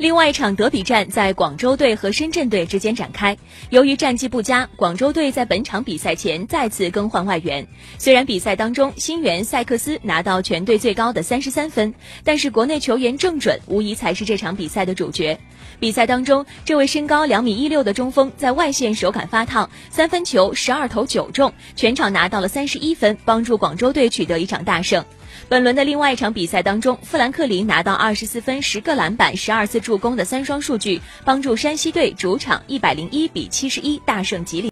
另外一场德比战在广州队和深圳队之间展开。由于战绩不佳，广州队在本场比赛前再次更换外援。虽然比赛当中新援塞克斯拿到全队最高的三十三分，但是国内球员郑准无疑才是这场比赛的主角。比赛当中，这位身高两米一六的中锋在外线手感发烫，三分球十二投九中，全场拿到了三十一分，帮助广州队取得一场大胜。本轮的另外一场比赛当中，富兰克林拿到二十四分、十个篮板、十二次助攻的三双数据，帮助山西队主场一百零一比七十一大胜吉林。